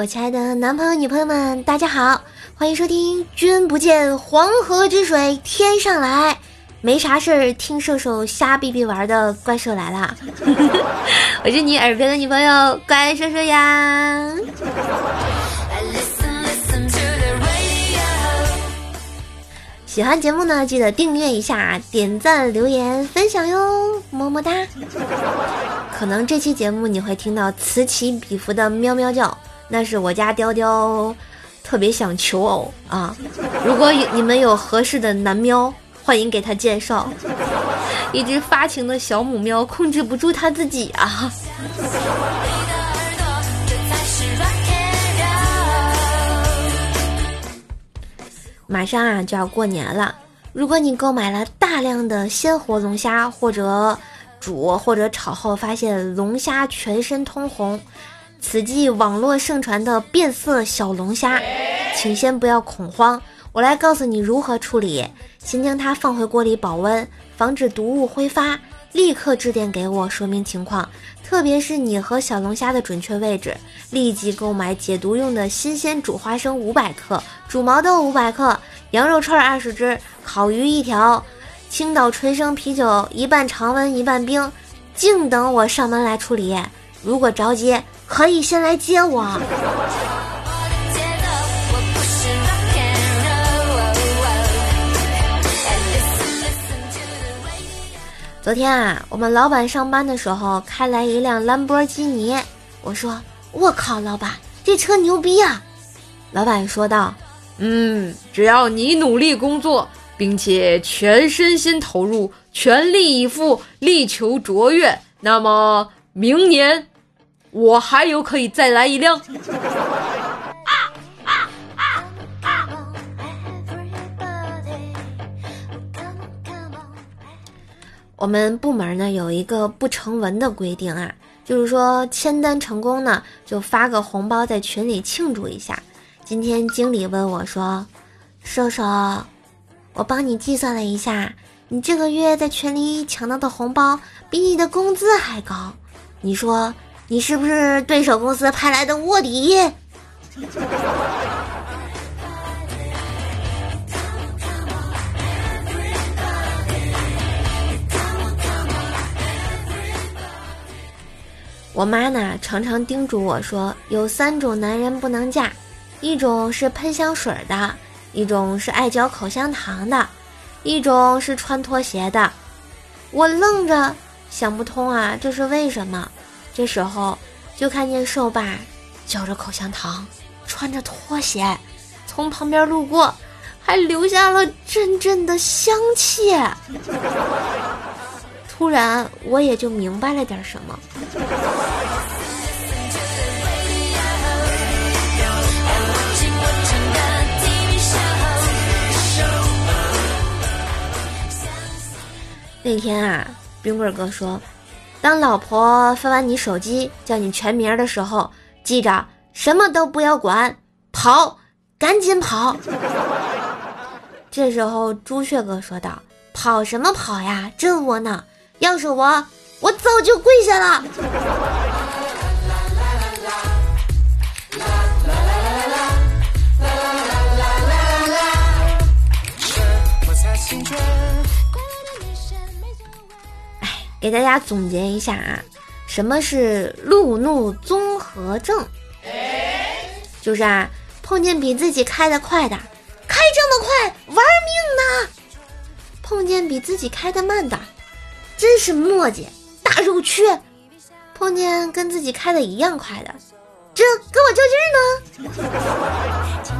我亲爱的男朋友、女朋友们，大家好，欢迎收听《君不见黄河之水天上来》，没啥事儿，听兽兽瞎逼逼玩的怪兽来了。我是你耳边的女朋友怪兽兽呀。喜欢节目呢，记得订阅一下、点赞、留言、分享哟，么么哒！可能这期节目你会听到此起彼伏的喵喵叫，那是我家雕雕特别想求偶啊！如果有你们有合适的男喵，欢迎给他介绍。一只发情的小母喵控制不住他自己啊！马上啊就要过年了，如果你购买了大量的鲜活龙虾，或者煮或者炒后发现龙虾全身通红，此即网络盛传的变色小龙虾，请先不要恐慌，我来告诉你如何处理。先将它放回锅里保温，防止毒物挥发。立刻致电给我说明情况，特别是你和小龙虾的准确位置。立即购买解毒用的新鲜煮花生五百克，煮毛豆五百克，羊肉串二十只，烤鱼一条，青岛纯生啤酒一半常温一半冰，静等我上门来处理。如果着急，可以先来接我。昨天啊，我们老板上班的时候开来一辆兰博基尼。我说：“我靠，老板，这车牛逼啊！”老板说道：“嗯，只要你努力工作，并且全身心投入，全力以赴，力求卓越，那么明年我还有可以再来一辆。”我们部门呢有一个不成文的规定啊，就是说签单成功呢就发个红包在群里庆祝一下。今天经理问我说：“瘦瘦，我帮你计算了一下，你这个月在群里抢到的红包比你的工资还高，你说你是不是对手公司派来的卧底？”我妈呢，常常叮嘱我说，有三种男人不能嫁，一种是喷香水的，一种是爱嚼口香糖的，一种是穿拖鞋的。我愣着想不通啊，这是为什么？这时候就看见瘦爸嚼着口香糖，穿着拖鞋，从旁边路过，还留下了阵阵的香气。突然，我也就明白了点什么。那天啊，冰棍哥说，当老婆翻完你手机叫你全名的时候，记着什么都不要管，跑，赶紧跑。这时候朱雀哥说道：“跑什么跑呀，真窝囊。”要是我，我早就跪下了。给大家总结一下啊，什么是路怒综合症？就是啊，碰见比自己开的快的，开这么快玩命呢；碰见比自己开的慢的。真是磨叽，大肉缺。碰见跟自己开的一样快的，这跟我较劲呢。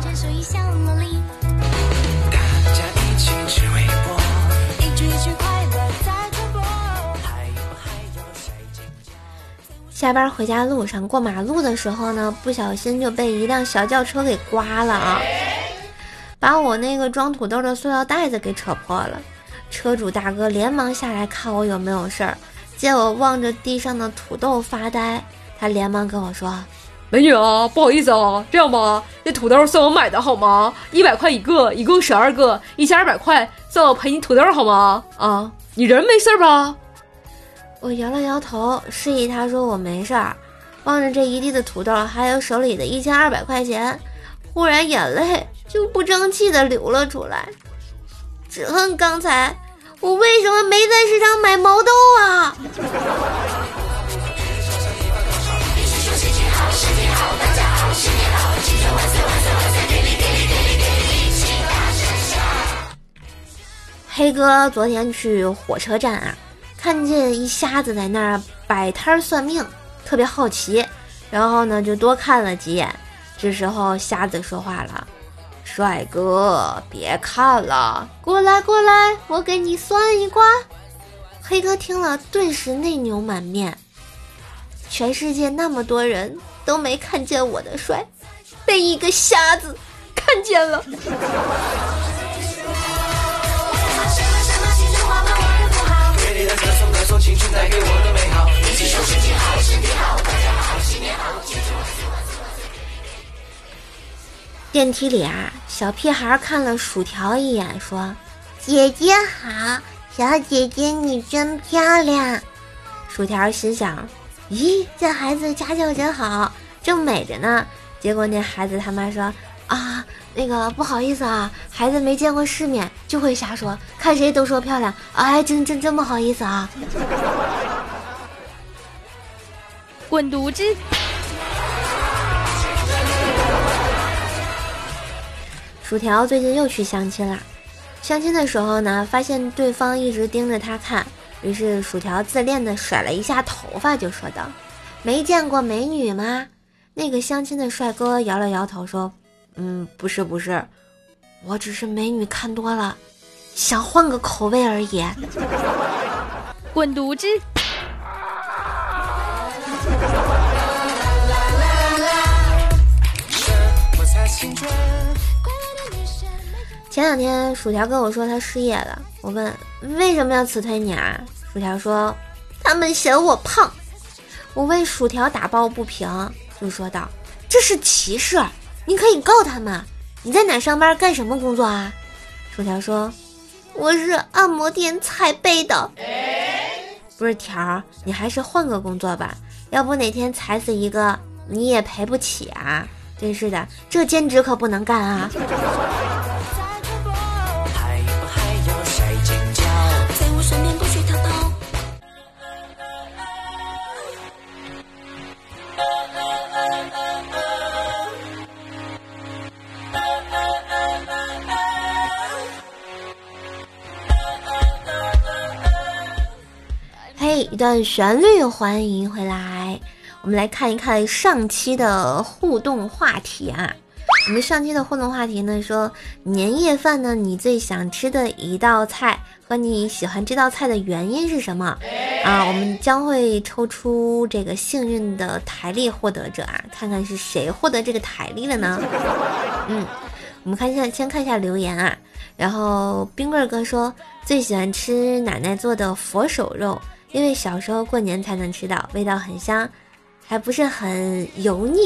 下班回家路上过马路的时候呢，不小心就被一辆小轿车给刮了啊，把我那个装土豆的塑料袋子给扯破了。车主大哥连忙下来看我有没有事儿，见我望着地上的土豆发呆，他连忙跟我说：“美女啊，不好意思啊，这样吧，这土豆算我买的好吗？一百块一个，一共十二个，一千二百块，算我赔你土豆好吗？啊，你人没事吧？”我摇了摇头，示意他说我没事儿。望着这一地的土豆，还有手里的一千二百块钱，忽然眼泪就不争气的流了出来。只恨刚才我为什么没在市场买毛豆啊！黑哥昨天去火车站啊，看见一瞎子在那儿摆摊算命，特别好奇，然后呢就多看了几眼。这时候瞎子说话了。帅哥，别看了，过来过来，我给你算一卦。黑哥听了，顿时内牛满面。全世界那么多人都没看见我的帅，被一个瞎子看见了。电梯里啊，小屁孩看了薯条一眼，说：“姐姐好，小姐姐你真漂亮。”薯条心想：“咦，这孩子家教真好，正美着呢。”结果那孩子他妈说：“，那个不好意思啊，孩子没见过世面，就会瞎说，看谁都说漂亮。哎，真真真不好意思啊。”滚犊子！薯条最近又去相亲了，相亲的时候呢，发现对方一直盯着他看，于是薯条自恋的甩了一下头发，就说道：“没见过美女吗？”那个相亲的帅哥摇了摇头说：“嗯，不是不是，我只是美女看多了，想换个口味而已。”滚犊子！前两天薯条跟我说他失业了，我问为什么要辞退你啊？薯条说他们嫌我胖。我为薯条打抱不平，就说道这是歧视，你可以告他们。你在哪上班？干什么工作啊？薯条说我是按摩店踩背的。不是条，你还是换个工作吧，要不哪天踩死一个你也赔不起啊！真是的，这兼职可不能干啊。一段旋律，欢迎回来。我们来看一看上期的互动话题啊。我们上期的互动话题呢，说年夜饭呢，你最想吃的一道菜和你喜欢这道菜的原因是什么啊？我们将会抽出这个幸运的台历获得者啊，看看是谁获得这个台历了呢？嗯，我们看一下，先看一下留言啊。然后冰棍哥说最喜欢吃奶奶做的佛手肉，因为小时候过年才能吃到，味道很香，还不是很油腻。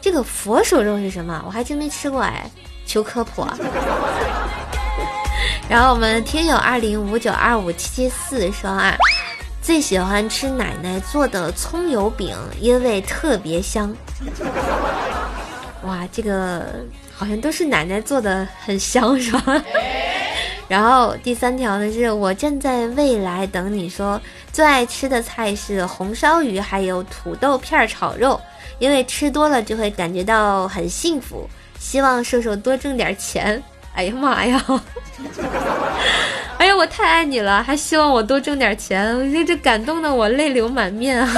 这个佛手肉是什么？我还真没吃过哎，求科普。啊！然后我们听友二零五九二五七七四说啊，最喜欢吃奶奶做的葱油饼，因为特别香。哇，这个好像都是奶奶做的，很香是吧？然后第三条呢，是我站在未来等你说，最爱吃的菜是红烧鱼，还有土豆片炒肉。因为吃多了就会感觉到很幸福，希望瘦瘦多挣点钱。哎呀妈呀！哎呀，我太爱你了，还希望我多挣点钱，这这感动的我泪流满面啊！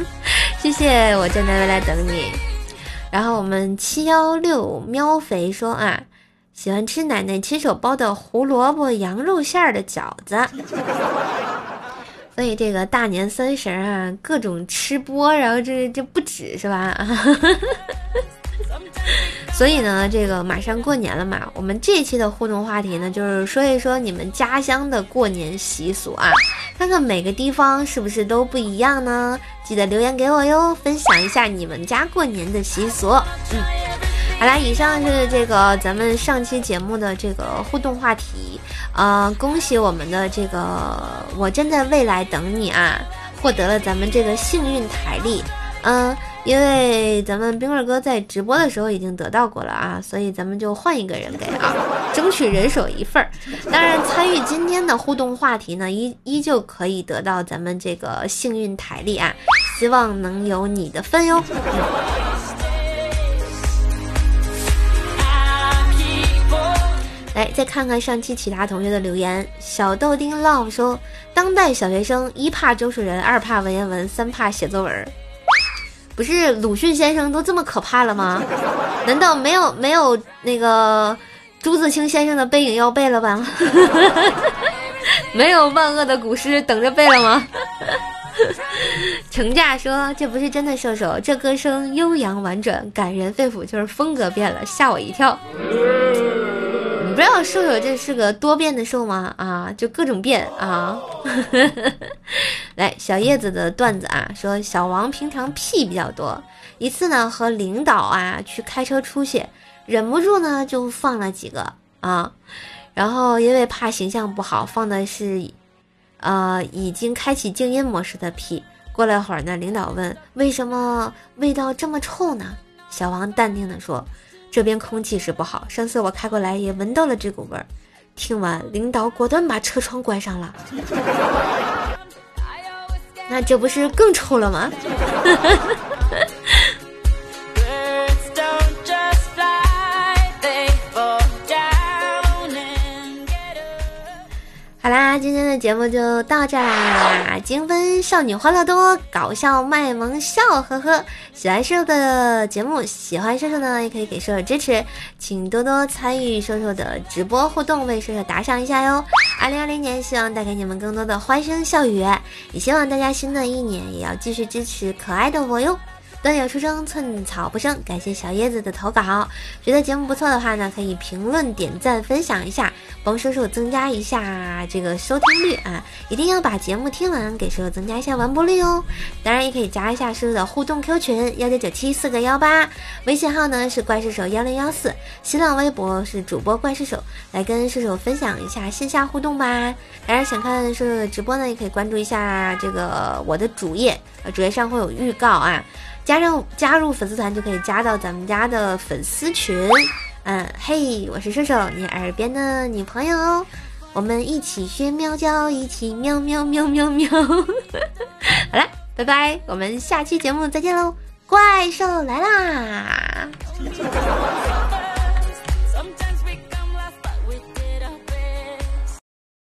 谢谢，我站在未来等你。然后我们七幺六喵肥说啊，喜欢吃奶奶亲手包的胡萝卜羊肉馅儿的饺子。所以这个大年三十啊，各种吃播，然后这这不止是吧？所以呢，这个马上过年了嘛，我们这期的互动话题呢，就是说一说你们家乡的过年习俗啊，看看每个地方是不是都不一样呢？记得留言给我哟，分享一下你们家过年的习俗。嗯，好啦，以上是这个咱们上期节目的这个互动话题。呃，恭喜我们的这个我站在未来等你啊，获得了咱们这个幸运台历。嗯。因为咱们冰棍哥在直播的时候已经得到过了啊，所以咱们就换一个人给啊，争取人手一份儿。当然，参与今天的互动话题呢，依依旧可以得到咱们这个幸运台历啊，希望能有你的份哟。再看看上期其他同学的留言。小豆丁 love 说，当代小学生一怕周树人，二怕文言文，三怕写作文。不是鲁迅先生都这么可怕了吗？难道没有没有那个朱自清先生的背影要背了吧？没有万恶的古诗等着背了吗？程驾说：“这不是真的射手，这歌声悠扬婉转，感人肺腑，就是风格变了，吓我一跳。”不知道瘦瘦这是个多变的瘦吗？啊，就各种变啊！来，小叶子的段子啊，说小王平常屁比较多，一次呢和领导啊去开车出去，忍不住呢就放了几个啊，然后因为怕形象不好，放的是呃已经开启静音模式的屁。过了会儿呢，领导问为什么味道这么臭呢？小王淡定的说。这边空气是不好，上次我开过来也闻到了这股味儿。听完，领导果断把车窗关上了。那这不是更臭了吗？好啦，今天的节目就到这啦！精分少女欢乐多，搞笑卖萌笑，呵呵。喜欢瘦瘦的节目，喜欢瘦瘦呢，也可以给瘦瘦支持，请多多参与瘦瘦的直播互动，为瘦瘦打赏一下哟。二零二零年，希望带给你们更多的欢声笑语，也希望大家新的一年也要继续支持可爱的我哟。段友出生，寸草不生。感谢小叶子的投稿，觉得节目不错的话呢，可以评论、点赞、分享一下，帮叔叔增加一下这个收听率啊！一定要把节目听完，给叔叔增加一下完播率哦。当然，也可以加一下叔叔的互动 Q 群幺九九七四个幺八，微信号呢是怪兽手幺零幺四，新浪微博是主播怪兽手，来跟叔叔分享一下线下互动吧。当然，想看叔叔的直播呢，也可以关注一下这个我的主页，主页上会有预告啊。加入加入粉丝团就可以加到咱们家的粉丝群，嗯，嘿，我是射手，你耳边的女朋友，我们一起学喵叫，一起喵喵喵喵喵。好了，拜拜，我们下期节目再见喽，怪兽来啦！